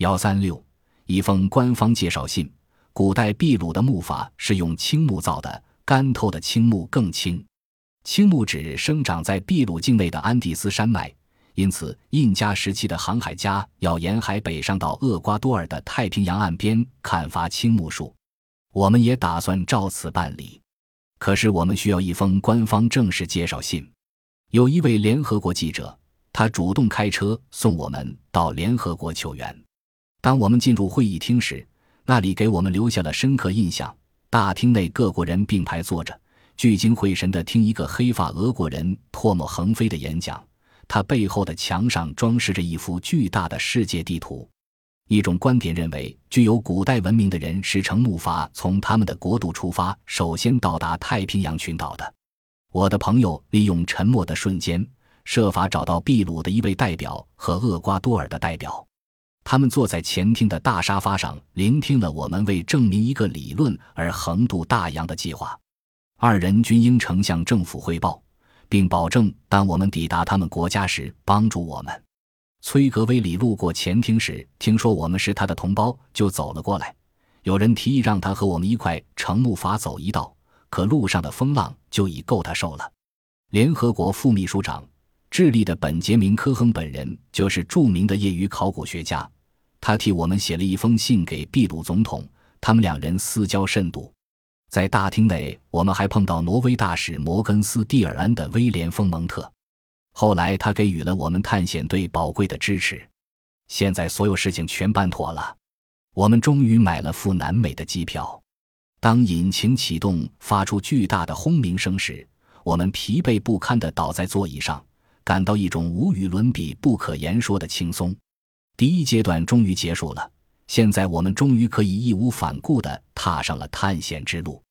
幺三六，一封官方介绍信。古代秘鲁的木筏是用青木造的，干透的青木更轻。青木只生长在秘鲁境内的安第斯山脉，因此印加时期的航海家要沿海北上到厄瓜多尔的太平洋岸边砍伐青木树。我们也打算照此办理，可是我们需要一封官方正式介绍信。有一位联合国记者，他主动开车送我们到联合国求援。当我们进入会议厅时，那里给我们留下了深刻印象。大厅内各国人并排坐着，聚精会神地听一个黑发俄国人唾沫横飞的演讲。他背后的墙上装饰着一幅巨大的世界地图。一种观点认为，具有古代文明的人是乘木筏从他们的国度出发，首先到达太平洋群岛的。我的朋友利用沉默的瞬间，设法找到秘鲁的一位代表和厄瓜多尔的代表。他们坐在前厅的大沙发上，聆听了我们为证明一个理论而横渡大洋的计划。二人均应呈向政府汇报，并保证当我们抵达他们国家时帮助我们。崔格威里路过前厅时，听说我们是他的同胞，就走了过来。有人提议让他和我们一块乘木筏走一道，可路上的风浪就已够他受了。联合国副秘书长。智利的本杰明·科亨本人就是著名的业余考古学家，他替我们写了一封信给秘鲁总统。他们两人私交甚笃。在大厅内，我们还碰到挪威大使摩根斯·蒂尔安的威廉·丰蒙特。后来，他给予了我们探险队宝贵的支持。现在，所有事情全办妥了，我们终于买了赴南美的机票。当引擎启动，发出巨大的轰鸣声时，我们疲惫不堪地倒在座椅上。感到一种无与伦比、不可言说的轻松。第一阶段终于结束了，现在我们终于可以义无反顾地踏上了探险之路。